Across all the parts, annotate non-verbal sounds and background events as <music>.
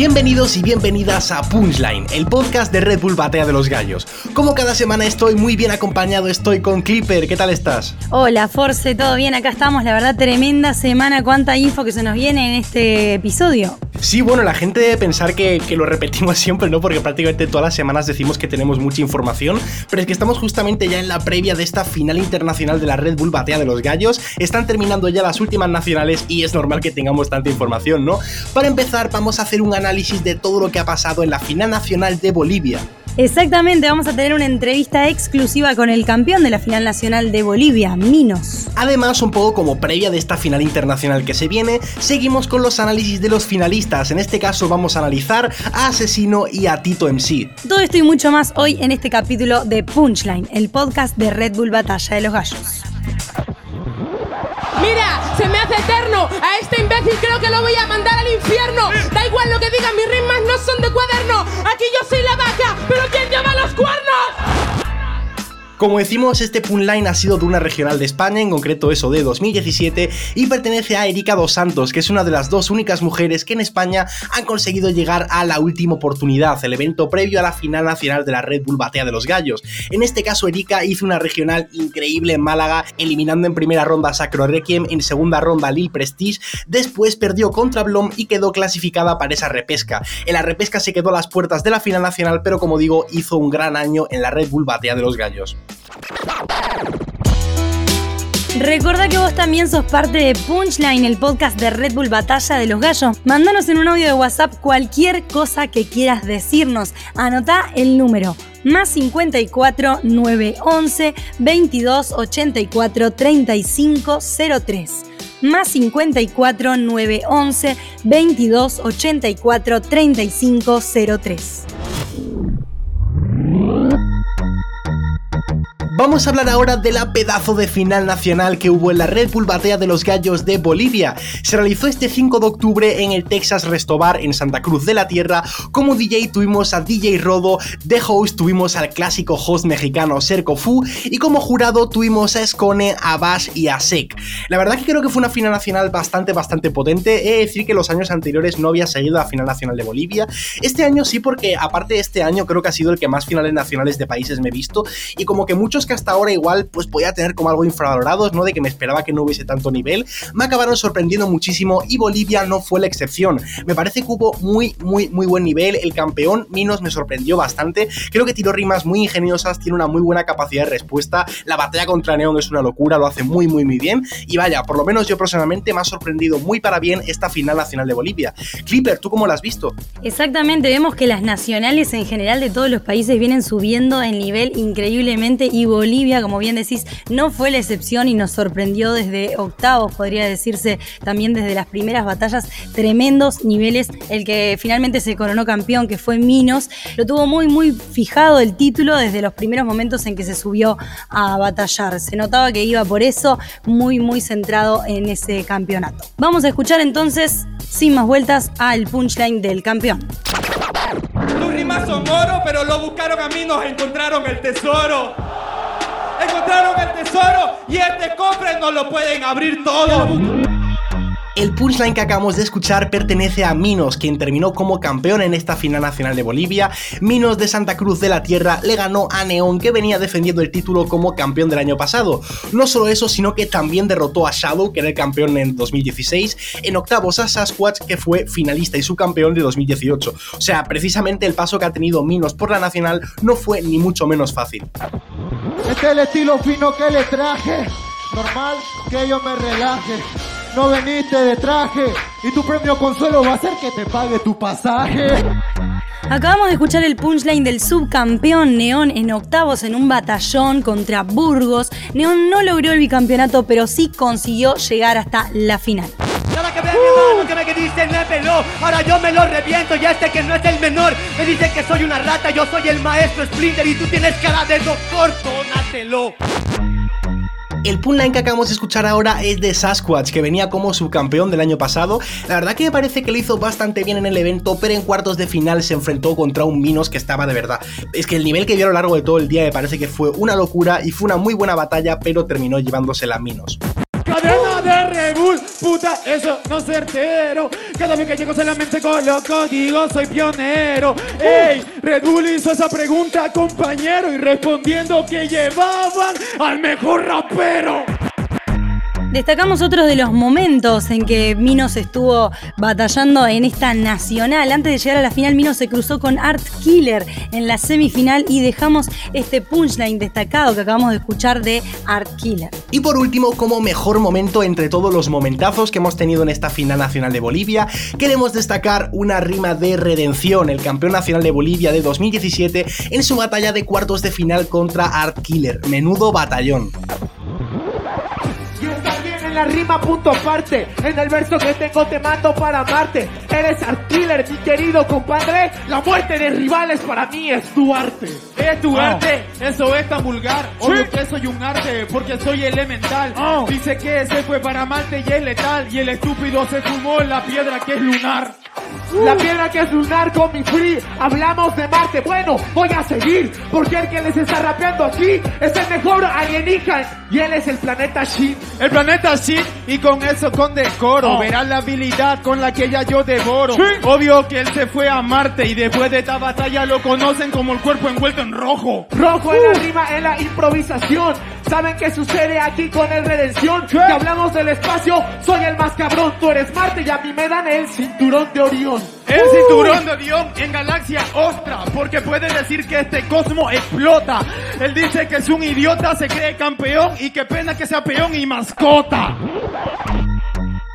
Bienvenidos y bienvenidas a Punchline, el podcast de Red Bull Batea de los Gallos. Como cada semana estoy muy bien acompañado, estoy con Clipper, ¿qué tal estás? Hola Force, ¿todo bien? Acá estamos, la verdad tremenda semana, cuánta info que se nos viene en este episodio. Sí, bueno, la gente debe pensar que, lo repetimos <laughs> siempre, ¿no? Porque prácticamente todas las semanas decimos que tenemos mucha información, pero es que estamos justamente ya en la previa de esta final internacional de la Red Bull Batea de los Gallos. Están terminando ya las últimas nacionales y es normal que tengamos tanta información, ¿no? Para empezar, vamos a hacer un análisis de todo lo que ha pasado en la final nacional de Bolivia. Exactamente, vamos a tener una entrevista exclusiva con el campeón de la final nacional de Bolivia, Minos. Además, un poco como previa de esta final internacional que se viene, seguimos con los análisis de los finalistas. En este caso vamos a analizar a Asesino y a Tito MC. Todo esto y mucho más hoy en este capítulo de Punchline, el podcast de Red Bull Batalla de los Gallos. Mira, se me hace eterno. A este imbécil creo que lo voy a mandar al infierno. Da igual lo que digan, mis rimas no son de cuaderno. Aquí yo soy la vaca, pero ¿quién lleva los cuernos? Como decimos, este punline ha sido de una regional de España, en concreto eso de 2017, y pertenece a Erika Dos Santos, que es una de las dos únicas mujeres que en España han conseguido llegar a la última oportunidad, el evento previo a la final nacional de la Red Bull Batea de los Gallos. En este caso, Erika hizo una regional increíble en Málaga, eliminando en primera ronda a Sacro Requiem, en segunda ronda Lil Prestige, después perdió contra Blom y quedó clasificada para esa repesca. En la repesca se quedó a las puertas de la final nacional, pero como digo, hizo un gran año en la Red Bull Batea de los Gallos. Recuerda que vos también sos parte de Punchline, el podcast de Red Bull Batalla de los Gallos. Mándanos en un audio de WhatsApp cualquier cosa que quieras decirnos. Anota el número más 54 911 22 84 35 03 más 54 911 22 84 35 03. Vamos a hablar ahora de la pedazo de final nacional que hubo en la Red Bull Batea de los Gallos de Bolivia. Se realizó este 5 de octubre en el Texas Restobar en Santa Cruz de la Tierra. Como DJ tuvimos a DJ Rodo, de host tuvimos al clásico host mexicano Serco Fu y como jurado tuvimos a Escone, a Bash y a Sek. La verdad que creo que fue una final nacional bastante, bastante potente. He de decir que los años anteriores no había seguido la final nacional de Bolivia. Este año sí, porque aparte de este año creo que ha sido el que más finales nacionales de países me he visto y como que muchos hasta ahora igual pues podía tener como algo infravalorados, ¿no? De que me esperaba que no hubiese tanto nivel, me acabaron sorprendiendo muchísimo y Bolivia no fue la excepción. Me parece que hubo muy, muy, muy buen nivel. El campeón Minos me sorprendió bastante. Creo que tiró rimas muy ingeniosas, tiene una muy buena capacidad de respuesta. La batalla contra Neon es una locura, lo hace muy, muy, muy bien. Y vaya, por lo menos yo personalmente me ha sorprendido muy para bien esta final nacional de Bolivia. Clipper, ¿tú cómo la has visto? Exactamente, vemos que las nacionales en general de todos los países vienen subiendo el nivel increíblemente y Bolivia, como bien decís, no fue la excepción y nos sorprendió desde octavos, podría decirse también desde las primeras batallas, tremendos niveles. El que finalmente se coronó campeón, que fue Minos, lo tuvo muy, muy fijado el título desde los primeros momentos en que se subió a batallar. Se notaba que iba por eso, muy, muy centrado en ese campeonato. Vamos a escuchar entonces, sin más vueltas, al punchline del campeón. Tus rimas son pero lo buscaron a mí, nos encontraron el tesoro. Encontraron el tesoro y este cofre no lo pueden abrir todo. El punchline que acabamos de escuchar pertenece a Minos, quien terminó como campeón en esta final nacional de Bolivia. Minos de Santa Cruz de la Tierra le ganó a Neon, que venía defendiendo el título como campeón del año pasado. No solo eso, sino que también derrotó a Shadow, que era el campeón en 2016, en octavos a Sasquatch, que fue finalista y subcampeón de 2018. O sea, precisamente el paso que ha tenido Minos por la nacional no fue ni mucho menos fácil. Este es el estilo fino que le traje. Normal que yo me relaje no veniste de traje y tu premio consuelo va a ser que te pague tu pasaje. Acabamos de escuchar el punchline del subcampeón Neón en octavos en un batallón contra Burgos. Neón no logró el bicampeonato, pero sí consiguió llegar hasta la final. Nada que ver, mi hermano, que me dicen me peló. Ahora yo me lo reviento y este que no es el menor. Me dice que soy una rata, yo soy el maestro Splinter y tú tienes cara de doctor, tónatelo. El punline que acabamos de escuchar ahora es de Sasquatch, que venía como subcampeón del año pasado. La verdad que me parece que lo hizo bastante bien en el evento, pero en cuartos de final se enfrentó contra un Minos que estaba de verdad. Es que el nivel que dio a lo largo de todo el día me parece que fue una locura y fue una muy buena batalla, pero terminó llevándose la Minos. Cadena de Rebul, puta, eso no es certero. Cada vez que llego solamente con los códigos soy pionero. Ey, Red Bull hizo esa pregunta, compañero, y respondiendo que llevaban al mejor rapero. Destacamos otros de los momentos en que Minos estuvo batallando en esta nacional. Antes de llegar a la final, Minos se cruzó con Art Killer en la semifinal y dejamos este punchline destacado que acabamos de escuchar de Art Killer. Y por último, como mejor momento entre todos los momentazos que hemos tenido en esta final nacional de Bolivia, queremos destacar una rima de redención, el campeón nacional de Bolivia de 2017 en su batalla de cuartos de final contra Art Killer. Menudo batallón la rima punto aparte. En el verso que tengo te mando para amarte. Eres art killer, mi querido compadre. La muerte de rivales para mí es tu arte. Es tu arte, eso es tan vulgar. Obvio que soy un arte, porque soy elemental. Dice que se fue para Marte y es letal. Y el estúpido se fumó la piedra que es lunar. La piedra que es lunar con mi free. Hablamos de Marte. Bueno, voy a seguir. Porque el que les está rapeando aquí es el mejor alienígena. Y él es el planeta Shin. El planeta Shin. Y con eso con decoro. Oh. Verás la habilidad con la que ella yo devoro. Obvio que él se fue a Marte. Y después de esta batalla lo conocen como el cuerpo envuelto en rojo. Rojo en la uh. rima, en la improvisación. ¿Saben qué sucede aquí con el Redención? Que hablamos del espacio, soy el más cabrón, tú eres Marte y a mí me dan el cinturón de Orión. El cinturón de Orión en galaxia Ostra, porque puede decir que este cosmo explota. Él dice que es un idiota, se cree campeón y qué pena que sea peón y mascota.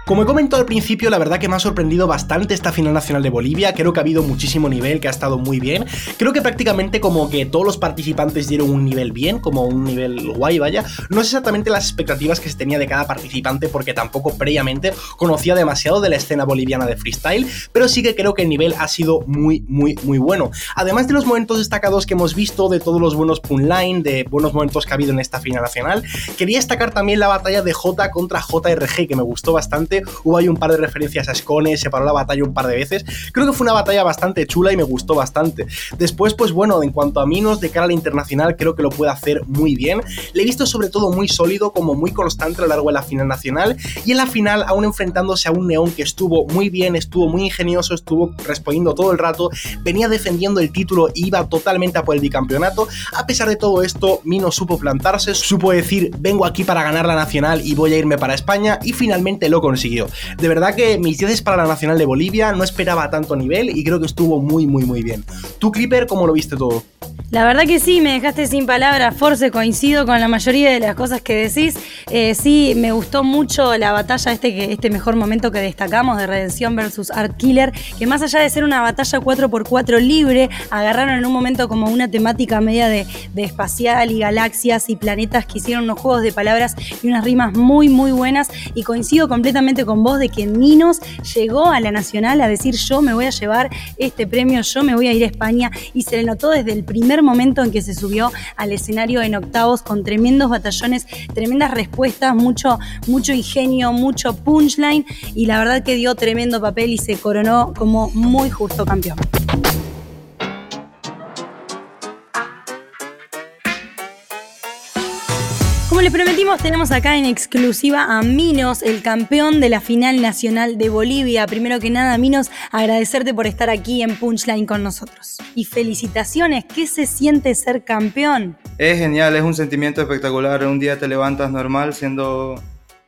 Como he comentado al principio, la verdad que me ha sorprendido bastante esta final nacional de Bolivia. Creo que ha habido muchísimo nivel, que ha estado muy bien. Creo que prácticamente como que todos los participantes dieron un nivel bien, como un nivel guay, vaya. No sé exactamente las expectativas que se tenía de cada participante, porque tampoco previamente conocía demasiado de la escena boliviana de freestyle, pero sí que creo que el nivel ha sido muy, muy, muy bueno. Además de los momentos destacados que hemos visto, de todos los buenos punline, de buenos momentos que ha habido en esta final nacional, quería destacar también la batalla de J contra JRG, que me gustó bastante Hubo ahí un par de referencias a Scone, se paró la batalla un par de veces. Creo que fue una batalla bastante chula y me gustó bastante. Después, pues bueno, en cuanto a Minos de cara a la internacional, creo que lo puede hacer muy bien. Le he visto sobre todo muy sólido, como muy constante a lo largo de la final nacional. Y en la final, aún enfrentándose a un Neón que estuvo muy bien, estuvo muy ingenioso, estuvo respondiendo todo el rato, venía defendiendo el título e iba totalmente a por el bicampeonato. A pesar de todo esto, Mino supo plantarse, supo decir, vengo aquí para ganar la nacional y voy a irme para España, y finalmente lo consiguió. De verdad que mis 10 para la Nacional de Bolivia, no esperaba tanto nivel y creo que estuvo muy, muy, muy bien. ¿Tú, Clipper, cómo lo viste todo? La verdad que sí, me dejaste sin palabras, Force, coincido con la mayoría de las cosas que decís. Eh, sí, me gustó mucho la batalla, este, este mejor momento que destacamos de Redención versus Art Killer, que más allá de ser una batalla 4x4 libre, agarraron en un momento como una temática media de, de espacial y galaxias y planetas que hicieron unos juegos de palabras y unas rimas muy, muy buenas. Y coincido completamente con vos de que Minos llegó a la Nacional a decir yo me voy a llevar este premio, yo me voy a ir a España y se le notó desde el primer momento en que se subió al escenario en octavos con tremendos batallones, tremendas respuestas, mucho, mucho ingenio, mucho punchline y la verdad que dio tremendo papel y se coronó como muy justo campeón. Les prometimos, tenemos acá en exclusiva a Minos, el campeón de la final nacional de Bolivia. Primero que nada, Minos, agradecerte por estar aquí en Punchline con nosotros. Y felicitaciones, ¿qué se siente ser campeón? Es genial, es un sentimiento espectacular. Un día te levantas normal siendo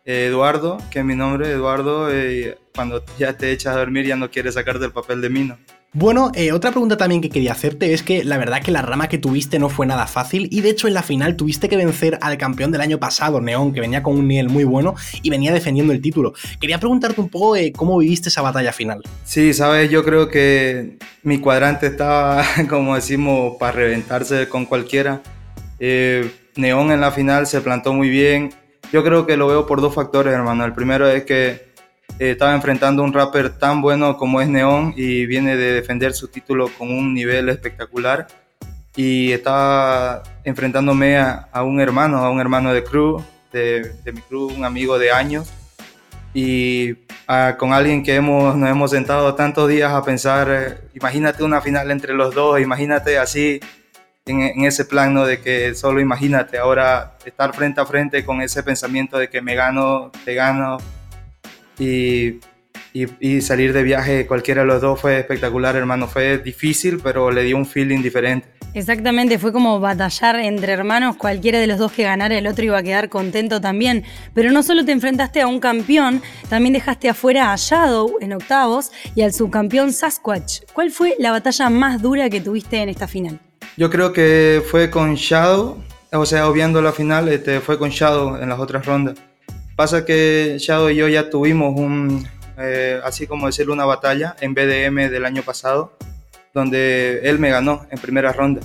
eh, Eduardo, que es mi nombre, Eduardo, y cuando ya te echas a dormir ya no quieres sacarte el papel de Mino. Bueno, eh, otra pregunta también que quería hacerte es que la verdad que la rama que tuviste no fue nada fácil y de hecho en la final tuviste que vencer al campeón del año pasado, Neón, que venía con un nivel muy bueno y venía defendiendo el título. Quería preguntarte un poco eh, cómo viviste esa batalla final. Sí, sabes, yo creo que mi cuadrante estaba, <laughs> como decimos, para reventarse con cualquiera. Eh, Neón en la final se plantó muy bien. Yo creo que lo veo por dos factores, hermano. El primero es que eh, estaba enfrentando a un rapper tan bueno como es Neon y viene de defender su título con un nivel espectacular. Y estaba enfrentándome a, un hermano, a un hermano de crew, de, mi crew, un amigo de años. Y con alguien que hemos, nos hemos sentado tantos días a pensar, eh, imagínate una final entre los dos, imagínate así, en, ese plan, ¿no? De que solo imagínate ahora estar frente a frente con ese pensamiento de que me gano, te gano, y, y, y salir de viaje, cualquiera de los dos fue espectacular, hermano. Fue difícil, pero le dio un feeling diferente. Exactamente, fue como batallar entre hermanos, cualquiera de los dos que ganara el otro iba a quedar contento también. Pero no solo te enfrentaste a un campeón, también dejaste afuera a Shadow en octavos y al subcampeón Sasquatch. ¿Cuál fue la batalla más dura que tuviste en esta final? Yo creo que fue con Shadow, o sea, obviando la final, este, fue con Shadow en las otras rondas. Pasa que Shadow y yo ya tuvimos un, eh, así como decirlo, una batalla en BDM del año pasado, donde él me ganó en primera ronda.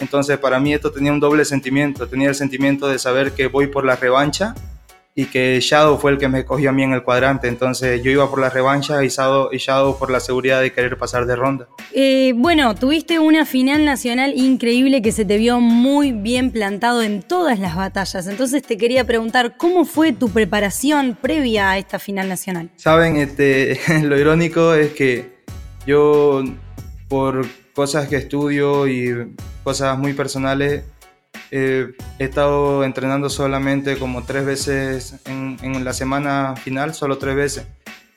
Entonces para mí esto tenía un doble sentimiento, tenía el sentimiento de saber que voy por la revancha y que Shadow fue el que me cogió a mí en el cuadrante. Entonces yo iba por la revancha y Shadow, y Shadow por la seguridad de querer pasar de ronda. Eh, bueno, tuviste una final nacional increíble que se te vio muy bien plantado en todas las batallas. Entonces te quería preguntar, ¿cómo fue tu preparación previa a esta final nacional? Saben, este, <laughs> lo irónico es que yo por cosas que estudio y cosas muy personales, eh, he estado entrenando solamente como tres veces en, la semana final, solo tres veces.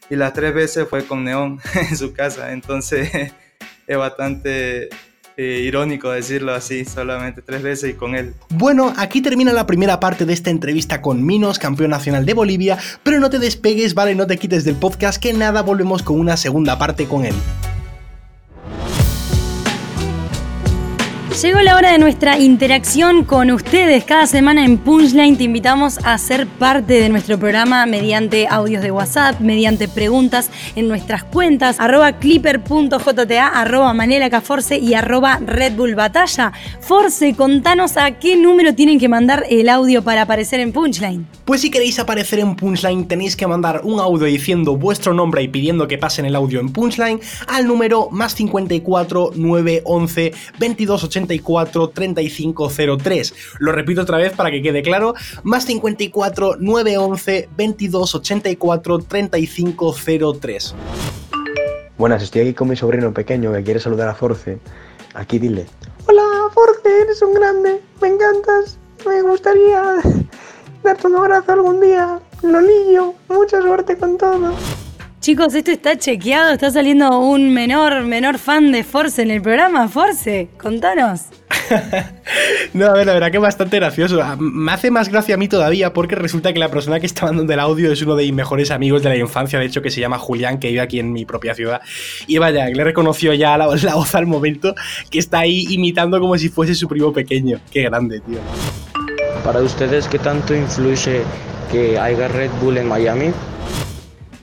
Y las tres veces fue con Neón <laughs> en su casa. Entonces <laughs> es bastante eh, irónico decirlo así, solamente tres veces y con él. Bueno, aquí termina la primera parte de esta entrevista con Minos, campeón nacional de Bolivia, pero no te despegues, vale, no te quites del podcast, que nada, volvemos con una segunda parte con él. Llegó la hora de nuestra interacción con ustedes. Cada semana en Punchline te invitamos a ser parte de nuestro programa mediante audios de WhatsApp, mediante preguntas en nuestras cuentas, arroba clipper.jta, arroba manelacaforce y arroba Red Bull Batalla. Force, contanos a qué número tienen que mandar el audio para aparecer en Punchline. Pues si queréis aparecer en Punchline tenéis que mandar un audio diciendo vuestro nombre y pidiendo que pasen el audio en Punchline al número más 54 911 2280 84 3503. Lo repito otra vez para que quede claro. Más 54 911 22 84 3503. Buenas, estoy aquí con mi sobrino pequeño que quiere saludar a Force. Aquí dile. Hola, Force, eres un grande. Me encantas. Me gustaría <laughs> darte un abrazo algún día. Lolillo, mucha suerte con todo. Chicos, esto está chequeado, está saliendo un menor, menor fan de Force en el programa. Force, contanos. <laughs> no, a ver, la verdad que es bastante gracioso. Me hace más gracia a mí todavía porque resulta que la persona que está mandando el audio es uno de mis mejores amigos de la infancia, de hecho, que se llama Julián, que vive aquí en mi propia ciudad. Y vaya, le reconoció ya la, la voz al momento que está ahí imitando como si fuese su primo pequeño. Qué grande, tío. Para ustedes, ¿qué tanto influye que haya Red Bull en Miami?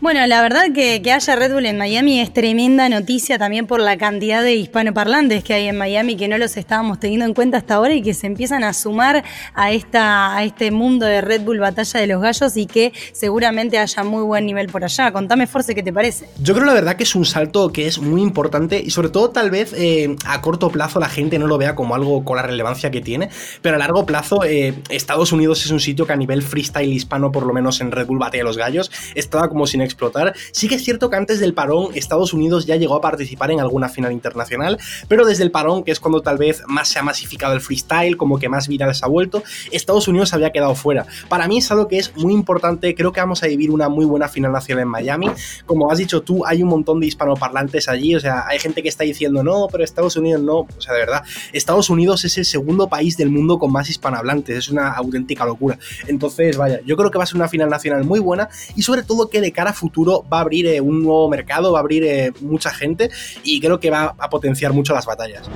Bueno, la verdad que, que, haya Red Bull en Miami es tremenda noticia también por la cantidad de hispanoparlantes que hay en Miami que no los estábamos teniendo en cuenta hasta ahora y que se empiezan a sumar a, esta, a este mundo de Red Bull Batalla de los Gallos y que seguramente haya muy buen nivel por allá. Contame, Force, ¿qué te parece? Yo creo la verdad que es un salto que es muy importante y sobre todo tal vez eh, a corto plazo la gente no lo vea como algo con la relevancia que tiene, pero a largo plazo eh, Estados Unidos es un sitio que a nivel freestyle hispano, por lo menos en Red Bull Batalla de los Gallos, estaba como sin explotar. Sí que es cierto que antes del parón Estados Unidos ya llegó a participar en alguna final internacional, pero desde el parón, que es cuando tal vez más se ha masificado el freestyle, como que más viral se ha vuelto, Estados Unidos había quedado fuera. Para mí es algo que es muy importante, creo que vamos a vivir una muy buena final nacional en Miami. Como has dicho tú, hay un montón de hispanoparlantes allí, o sea, hay gente que está diciendo, no, pero Estados Unidos no, o sea, de verdad, Estados Unidos es el segundo país del mundo con más hispanohablantes, es una auténtica locura. Entonces, vaya, yo creo que va a ser una final nacional muy buena y sobre todo que de cara a futuro va a abrir eh, un nuevo mercado, va a abrir eh, mucha gente y creo que va a potenciar mucho las batallas.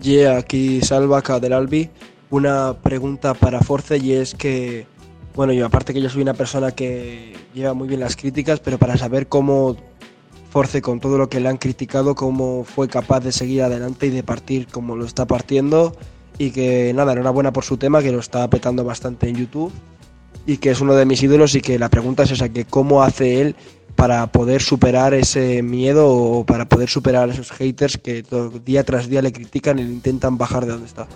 Yeah, aquí Salvaca del Albi. Una pregunta para Force y es que, bueno, yo aparte que yo soy una persona que lleva muy bien las críticas, pero para saber cómo Force con todo lo que le han criticado, cómo fue capaz de seguir adelante y de partir como lo está partiendo y que nada, enhorabuena por su tema, que lo está petando bastante en YouTube y que es uno de mis ídolos y que la pregunta es esa, que cómo hace él para poder superar ese miedo o para poder superar a esos haters que día tras día le critican y le intentan bajar de donde está.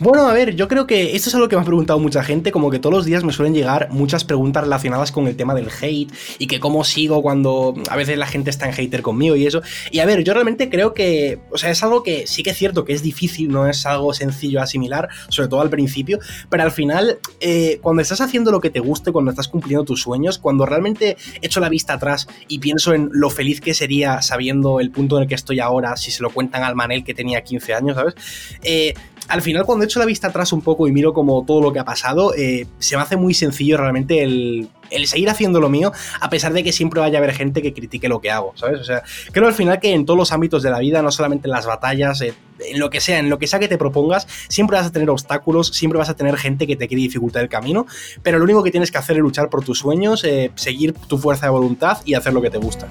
Bueno, a ver, yo creo que esto es algo que me ha preguntado mucha gente, como que todos los días me suelen llegar muchas preguntas relacionadas con el tema del hate y que cómo sigo cuando a veces la gente está en hater conmigo y eso. Y a ver, yo realmente creo que, o sea, es algo que sí que es cierto que es difícil, no es algo sencillo asimilar, sobre todo al principio, pero al final, eh, cuando estás haciendo lo que te guste, cuando estás cumpliendo tus sueños, cuando realmente echo la vista atrás y pienso en lo feliz que sería sabiendo el punto en el que estoy ahora, si se lo cuentan al Manel que tenía 15 años, ¿sabes? Eh, al final cuando echo la vista atrás un poco y miro como todo lo que ha pasado, eh, se me hace muy sencillo realmente el, seguir haciendo lo mío, a pesar de que siempre vaya a haber gente que critique lo que hago, ¿sabes? O sea, creo al final que en todos los ámbitos de la vida, no solamente en las batallas, eh, en lo que sea, en lo que sea que te propongas, siempre vas a tener obstáculos, siempre vas a tener gente que te quiere dificultar el camino, pero lo único que tienes que hacer es luchar por tus sueños, eh, seguir tu fuerza de voluntad y hacer lo que te gusta.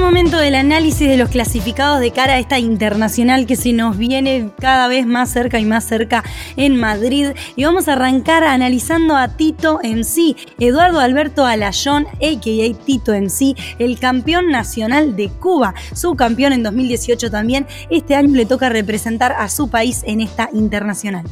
Momento del análisis de los clasificados de cara a esta internacional que se nos viene cada vez más cerca y más cerca en Madrid. Y vamos a arrancar analizando a Tito en sí, Eduardo Alberto Alayón, a.k.a. Tito en sí, el campeón nacional de Cuba, subcampeón en 2018 también. Este año le toca representar a su país en esta internacional.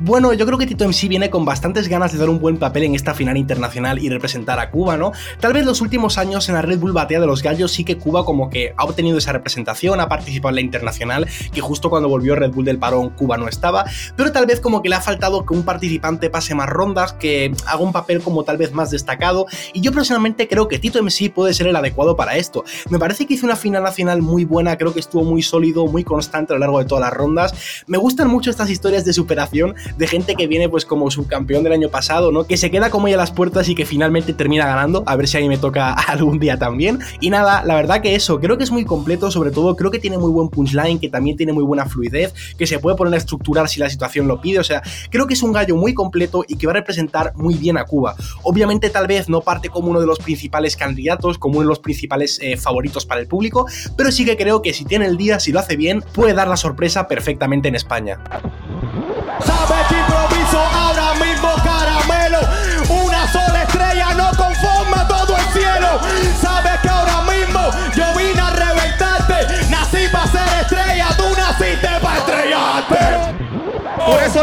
Bueno, yo creo que Tito MC viene con bastantes ganas de dar un buen papel en esta final internacional y representar a Cuba, ¿no? Tal vez los últimos años en la Red Bull Batea de los Gallos sí que Cuba como que ha obtenido esa representación, ha participado en la internacional, que justo cuando volvió Red Bull del parón Cuba no estaba, pero tal vez como que le ha faltado que un participante pase más rondas, que haga un papel como tal vez más destacado, y yo personalmente creo que Tito MC puede ser el adecuado para esto. Me parece que hizo una final nacional muy buena, creo que estuvo muy sólido, muy constante a lo largo de todas las rondas. Me gustan mucho estas historias de superación de gente que viene pues como subcampeón del año pasado, ¿no? Que se queda como ya a las puertas y que finalmente termina ganando, a ver si a mí me toca <laughs> algún día también. Y nada, la verdad que eso, creo que es muy completo, sobre todo creo que tiene muy buen punchline, que también tiene muy buena fluidez, que se puede poner a estructurar si la situación lo pide, o sea, creo que es un gallo muy completo y que va a representar muy bien a Cuba. Obviamente tal vez no parte como uno de los principales candidatos, como uno de los principales eh, favoritos para el público, pero sí que creo que si tiene el día, si lo hace bien, puede dar la sorpresa perfectamente en España.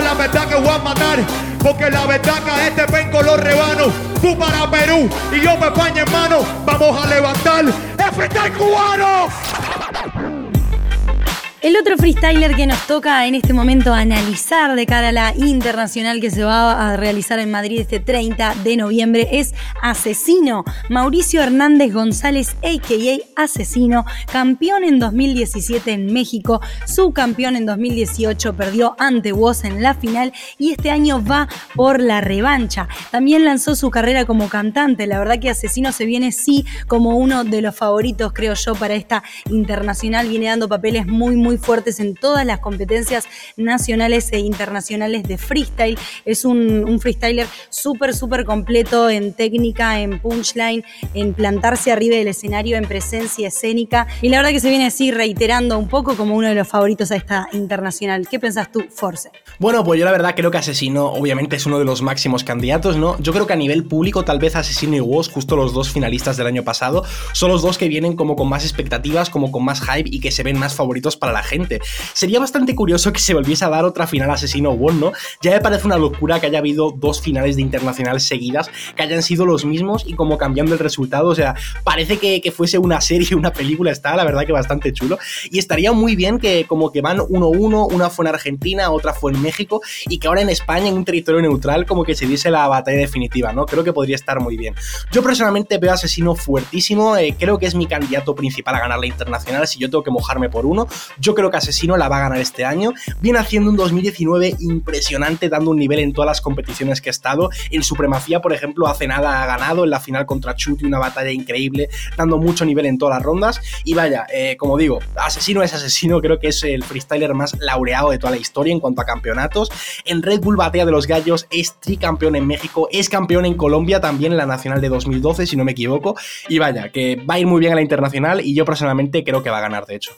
Eso la que voy a matar. Porque la verdad que a este vengo los rebanos. Tú para Perú y yo para España, hermano. Vamos a levantar freestyle cubano. El otro freestyler que nos toca en este momento analizar de cara a la internacional que se va a realizar en Madrid este 30 de noviembre es Asesino. Mauricio Hernández González, a.k.a. Asesino, campeón en 2017 en México, subcampeón en 2018, perdió ante Woz en la final y este año va por la revancha. También lanzó su carrera como cantante. La verdad que Asesino se viene sí como uno de los favoritos, creo yo, para esta internacional. Viene dando papeles muy, muy fuertes en todas las competencias nacionales e internacionales de freestyle. Es un, un freestyler súper, súper completo en técnica, en punchline, en plantarse arriba del escenario, en presencia escénica. Y la verdad que se viene así reiterando un poco como uno de los favoritos a esta internacional. ¿Qué pensás tú, Force? Bueno, pues yo la verdad creo que Asesino obviamente es uno de los máximos candidatos, ¿no? Yo creo que a nivel público tal vez Asesino y Woz, justo los dos finalistas del año pasado, son los dos que vienen como con más expectativas, como con más hype y que se ven más favoritos para la gente. Sería bastante curioso que se volviese a dar otra final Asesino One, ¿no? Ya me parece una locura que haya habido dos finales de internacional seguidas que hayan sido los mismos y como cambiando el resultado, o sea, parece que, fuese una serie, una película, está la verdad que bastante chulo. Y estaría muy bien que como que van 1-1, una fue en Argentina, otra fue en México y que ahora en España, en un territorio neutral, como que se diese la batalla definitiva, ¿no? Creo que podría estar muy bien. Yo personalmente veo Asesino fuertísimo, eh, creo que es mi candidato principal a ganar la internacional, si yo tengo que mojarme por uno, yo creo que Asesino la va a ganar este año. Viene haciendo un 2019 impresionante, dando un nivel en todas las competiciones que ha estado. En Supremacía, por ejemplo, hace nada ha ganado en la final contra Chuti, una batalla increíble, dando mucho nivel en todas las rondas. Y vaya, eh, como digo, Asesino es Asesino, creo que es el freestyler más laureado de toda la historia en cuanto a campeonatos. En Red Bull Batea de los Gallos es tricampeón en México, es campeón en Colombia, también en la Nacional de 2012, si no me equivoco. Y vaya, que va a ir muy bien a la internacional y yo personalmente creo que va a ganar, de hecho.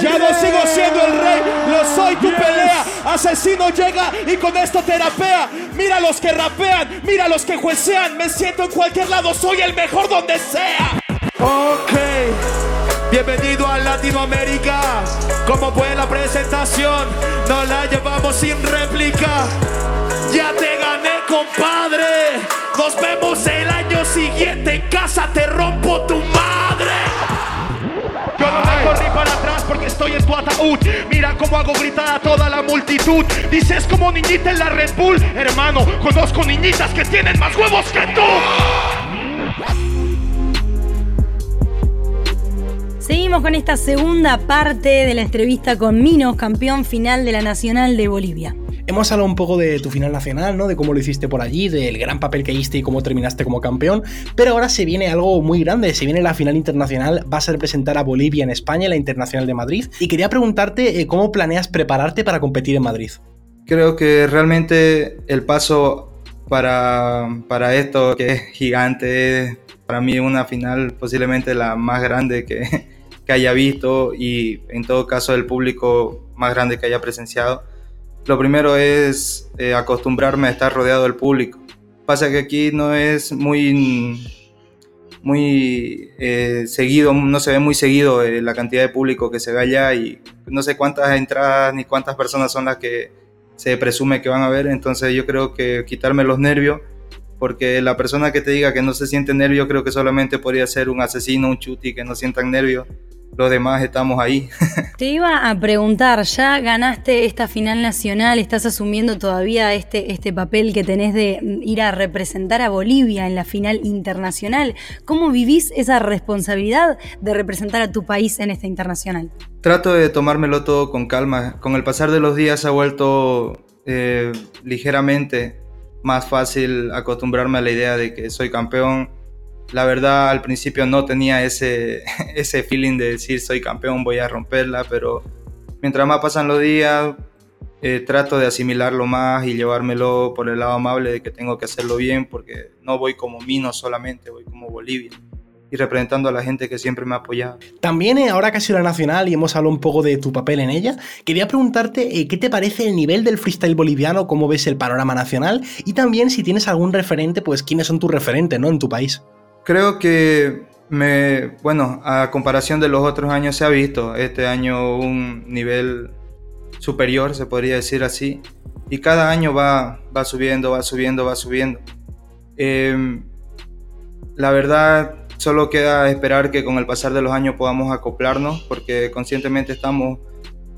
Ya no sigo siendo el rey, lo soy tu pelea. Asesino llega y con esto terapea. Mira los que rapean, mira los que juecean. Me siento en cualquier lado, soy el mejor donde sea. Ok, bienvenido a Latinoamérica. ¿Cómo fue la presentación? Nos la llevamos sin réplica. Ya te gané, compadre. Nos vemos el año siguiente en casa. Te rompo tu madre. Mira cómo hago gritar a toda la multitud. Dices como niñita en la Red Bull. Hermano, conozco niñitas que tienen más huevos que tú. Seguimos con esta segunda parte de la entrevista con Minos, campeón final de la Nacional de Bolivia. Hemos hablado un poco de tu final nacional, ¿no? De cómo lo hiciste por allí, del gran papel que hiciste y cómo terminaste como campeón. Pero ahora se viene algo muy grande, se viene la final internacional, vas a representar a Bolivia en España, la Internacional de Madrid. Y quería preguntarte eh, cómo planeas prepararte para competir en Madrid. Creo que realmente el paso para, para esto, que es gigante, para mí una final posiblemente la más grande que, que haya visto y en todo caso el público más grande que haya presenciado. Lo primero es eh, acostumbrarme a estar rodeado del público. Pasa que aquí no es muy, muy eh, seguido, no se ve muy seguido eh, la cantidad de público que se ve allá y no sé cuántas entradas ni cuántas personas son las que se presume que van a ver. Entonces yo creo que quitarme los nervios, porque la persona que te diga que no se siente nervio, creo que solamente podría ser un asesino, un chuti que no sientan nervios los demás estamos ahí. <laughs> Te iba a preguntar, ya ganaste esta final nacional, estás asumiendo todavía este, este papel que tenés de ir a representar a Bolivia en la final internacional. ¿Cómo vivís esa responsabilidad de representar a tu país en esta internacional? Trato de tomármelo todo con calma. Con el pasar de los días ha vuelto eh, ligeramente más fácil acostumbrarme a la idea de que soy campeón la verdad, al principio no tenía ese, <laughs> ese feeling de decir soy campeón, voy a romperla, pero mientras más pasan los días, eh, trato de asimilarlo más y llevármelo por el lado amable de que tengo que hacerlo bien, porque no voy como Mino solamente, voy como Bolivia y representando a la gente que siempre me ha apoyado. También eh, ahora que ha sido la nacional y hemos hablado un poco de tu papel en ella, quería preguntarte eh, qué te parece el nivel del freestyle boliviano, cómo ves el panorama nacional y también si tienes algún referente, pues quiénes son tus referentes ¿no? en tu país. Creo que me, bueno, a comparación de los otros años se ha visto este año un nivel superior, se podría decir así, y cada año va, va subiendo, va subiendo, va subiendo. Em, la verdad, solo queda esperar que con el pasar de los años podamos acoplarnos, porque conscientemente estamos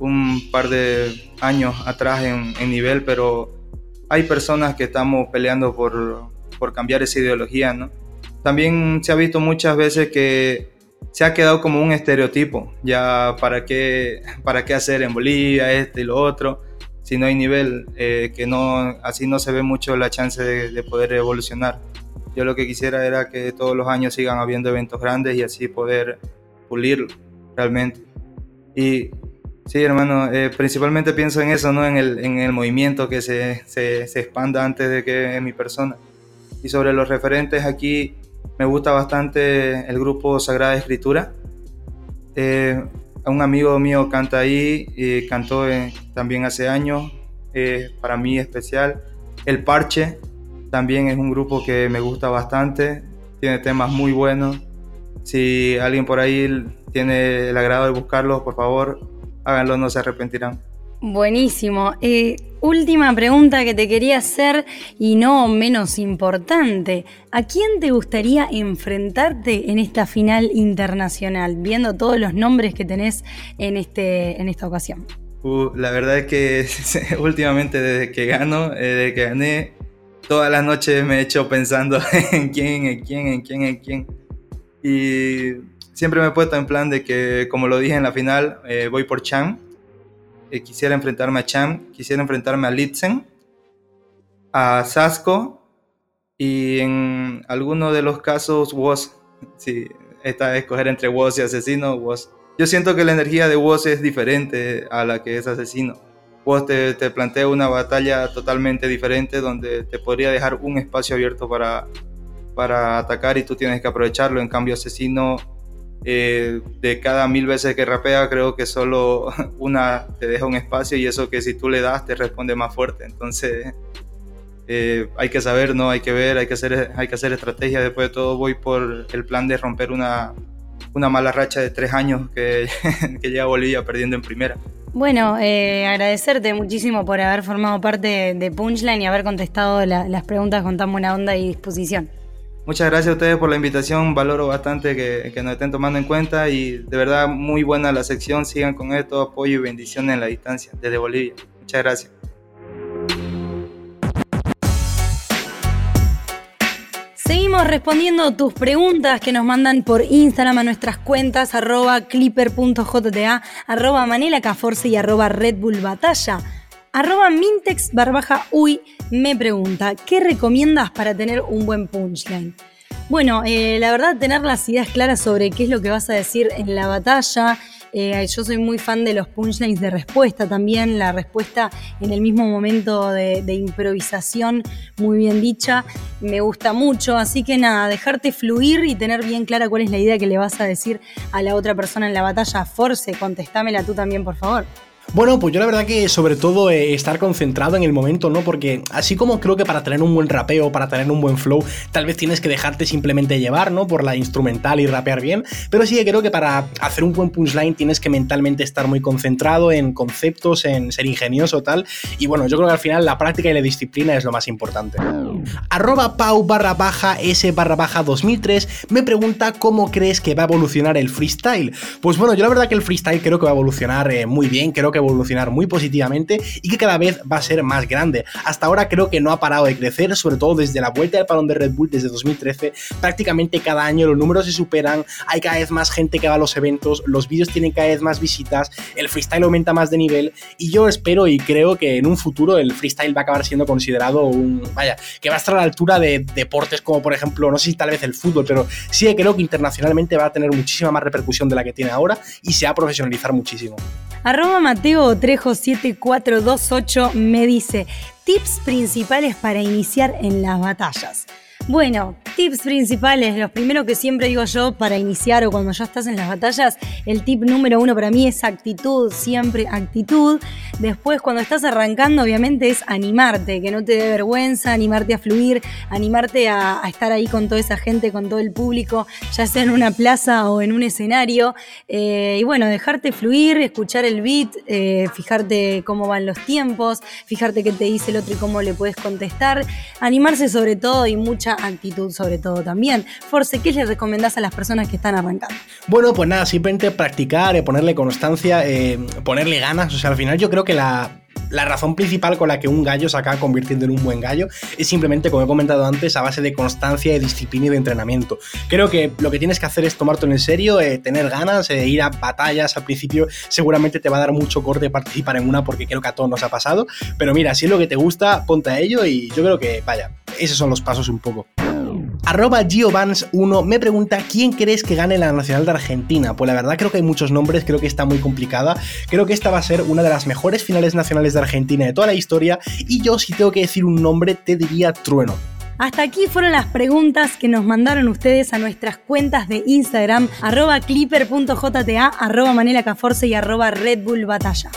un par de años atrás en, en nivel, pero hay personas que estamos peleando por, por cambiar esa ideología, ¿no? También se ha visto muchas veces que se ha quedado como un estereotipo, ya para qué, para qué hacer en Bolivia, este y lo otro, si no hay nivel, eh, que no, así no se ve mucho la chance de, poder evolucionar. Yo lo que quisiera era que todos los años sigan habiendo eventos grandes y así poder pulirlo realmente. Y sí, hermano, eh, principalmente pienso en eso, ¿no? En el, en el movimiento que se, se, se expanda antes de que en mi persona. Y sobre los referentes aquí, me gusta bastante el grupo Sagrada Escritura. Eh, un amigo mío canta ahí y cantó también hace años, eh, para mí especial. El Parche también es un grupo que me gusta bastante, tiene temas muy buenos. Si alguien por ahí tiene el agrado de buscarlos, por favor, háganlo, no se arrepentirán. Buenísimo. Eh, última pregunta que te quería hacer y no menos importante. ¿A quién te gustaría enfrentarte en esta final internacional, viendo todos los nombres que tenés en, este, en esta ocasión? Uh, la verdad es que <laughs> últimamente desde que gano, eh, desde que gané, todas las noches me he hecho pensando <laughs> en quién, en quién, en quién, en quién. Y siempre me he puesto en plan de que, como lo dije en la final, eh, voy por Chan eh, quisiera enfrentarme a Cham, quisiera enfrentarme a Litzen, a Sasco y en alguno de los casos Woz. Si está escoger entre Woz y Asesino, Woz. Yo siento que la energía de Woz es diferente a la que es Asesino. Woz te, te plantea una batalla totalmente diferente donde te podría dejar un espacio abierto para, para atacar y tú tienes que aprovecharlo. En cambio, Asesino eh, de cada mil veces que rapea, creo que solo <laughs> una te deja un espacio y eso que si tú le das te responde más fuerte. Entonces eh, hay que saber, ¿no? Hay que ver, hay que hacer, hay que hacer estrategia. Después de todo voy por el plan de romper una, mala racha de tres años que, <laughs> que llega Bolivia perdiendo en primera. Bueno, eh, agradecerte muchísimo por haber formado parte de Punchline y haber contestado las preguntas con tan buena onda y disposición. Muchas gracias a ustedes por la invitación, valoro bastante que, nos estén tomando en cuenta y de verdad muy buena la sección, sigan con esto, apoyo y bendiciones en la distancia desde Bolivia. Muchas gracias. Seguimos respondiendo tus preguntas que nos mandan por Instagram a nuestras cuentas arroba clipper.jta, arroba manelacaforce y arroba Red Bull Batalla. Arroba Mintex barbaja uy me pregunta, ¿qué recomiendas para tener un buen punchline? Bueno, eh, la verdad, tener las ideas claras sobre qué es lo que vas a decir en la batalla. Eh, yo soy muy fan de los punchlines de respuesta también, la respuesta en el mismo momento de, de, improvisación, muy bien dicha, me gusta mucho. Así que nada, dejarte fluir y tener bien clara cuál es la idea que le vas a decir a la otra persona en la batalla. Force, contestámela tú también, por favor. Bueno, pues yo la verdad que sobre todo eh, estar concentrado en el momento, ¿no? Porque así como creo que para tener un buen rapeo, para tener un buen flow, tal vez tienes que dejarte simplemente llevar, ¿no? Por la instrumental y rapear bien, pero sí que creo que para hacer un buen punchline tienes que mentalmente estar muy concentrado en conceptos, en ser ingenioso, tal, y bueno, yo creo que al final la práctica y la disciplina es lo más importante. Arroba pau barra baja s barra baja 2003 me pregunta cómo crees que va a evolucionar el freestyle. Pues bueno, yo la verdad que el freestyle creo que va a evolucionar eh, muy bien, creo que evolucionar muy positivamente y que cada vez va a ser más grande. Hasta ahora creo que no ha parado de crecer, sobre todo desde la vuelta del palón de Red Bull desde 2013. Prácticamente cada año los números se superan, hay cada vez más gente que va a los eventos, los vídeos tienen cada vez más visitas, el freestyle aumenta más de nivel y yo espero y creo que en un futuro el freestyle va a acabar siendo considerado un, vaya, que va a estar a la altura de deportes como por ejemplo, no sé si tal vez el fútbol, pero sí creo que internacionalmente va a tener muchísima más repercusión de la que tiene ahora y se va a profesionalizar muchísimo. Arroba Mateo Trejo 7428 me dice, tips principales para iniciar en las batallas. Bueno, tips principales, los primeros que siempre digo yo para iniciar o cuando ya estás en las batallas, el tip número uno para mí es actitud, siempre actitud. Después, cuando estás arrancando, obviamente es animarte, que no te dé vergüenza, animarte a fluir, animarte a, estar ahí con toda esa gente, con todo el público, ya sea en una plaza o en un escenario. Eh, y bueno, dejarte fluir, escuchar el beat, eh, fijarte cómo van los tiempos, fijarte qué te dice el otro y cómo le puedes contestar. Animarse sobre todo y mucha actitud sobre todo también. Force, ¿qué les recomendás a las personas que están arrancando? Bueno, pues nada, simplemente practicar, eh, ponerle constancia, eh, ponerle ganas. O sea, al final yo creo que la, la razón principal con la que un gallo se acaba convirtiendo en un buen gallo es simplemente, como he comentado antes, a base de constancia, de disciplina y de entrenamiento. Creo que lo que tienes que hacer es tomarte en serio, eh, tener ganas, eh, ir a batallas al principio. Seguramente te va a dar mucho corte participar en una porque creo que a todos nos ha pasado. Pero mira, si es lo que te gusta, ponte a ello y yo creo que, vaya, esos son los pasos un poco. Arroba Giovans1 me pregunta quién crees que gane la Nacional de Argentina. Pues la verdad creo que hay muchos nombres, creo que está muy complicada. Creo que esta va a ser una de las mejores finales nacionales de Argentina de toda la historia. Y yo si tengo que decir un nombre te diría Trueno. Hasta aquí fueron las preguntas que nos mandaron ustedes a nuestras cuentas de Instagram, arroba clipper.jta, arroba Manela Caforce y arroba Red Bull Batalla.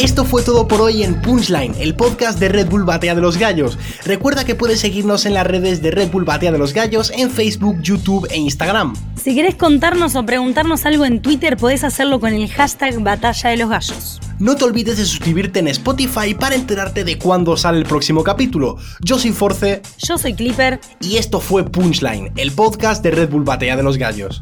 Esto fue todo por hoy en Punchline, el podcast de Red Bull Batea de los Gallos. Recuerda que puedes seguirnos en las redes de Red Bull Batea de los Gallos en Facebook, YouTube e Instagram. Si querés contarnos o preguntarnos algo en Twitter, podés hacerlo con el hashtag Batalla de los Gallos. No te olvides de suscribirte en Spotify para enterarte de cuándo sale el próximo capítulo. Yo soy Force. Yo soy Clipper. Y esto fue Punchline, el podcast de Red Bull Batea de los Gallos.